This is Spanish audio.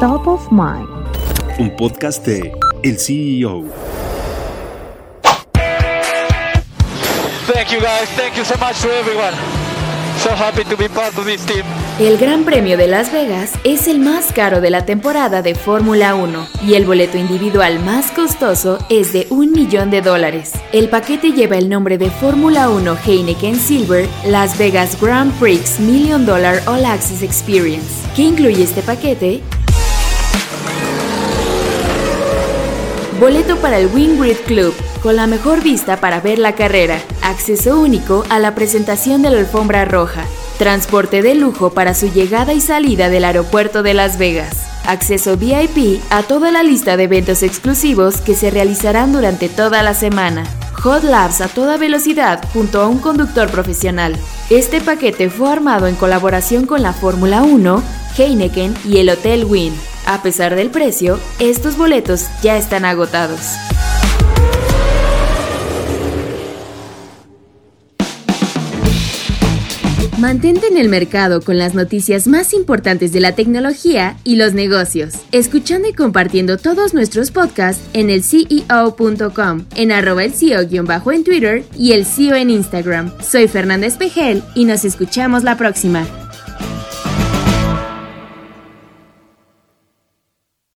Top of Mind. Un podcast de El CEO. Thank you guys. Thank you so much to everyone. So happy to be part of this team. El Gran Premio de Las Vegas es el más caro de la temporada de Fórmula 1 y el boleto individual más costoso es de un millón de dólares. El paquete lleva el nombre de Fórmula 1 Heineken Silver Las Vegas Grand Prix Million Dollar All Access Experience. ¿Qué incluye este paquete? Boleto para el Wingrid Club, con la mejor vista para ver la carrera. Acceso único a la presentación de la alfombra roja. Transporte de lujo para su llegada y salida del aeropuerto de Las Vegas. Acceso VIP a toda la lista de eventos exclusivos que se realizarán durante toda la semana. Hot Labs a toda velocidad junto a un conductor profesional. Este paquete fue armado en colaboración con la Fórmula 1, Heineken y el Hotel Wynn. A pesar del precio, estos boletos ya están agotados. Mantente en el mercado con las noticias más importantes de la tecnología y los negocios, escuchando y compartiendo todos nuestros podcasts en el CEO.com, en arroba el CEO- en Twitter y el CEO en Instagram. Soy Fernanda Espejel y nos escuchamos la próxima.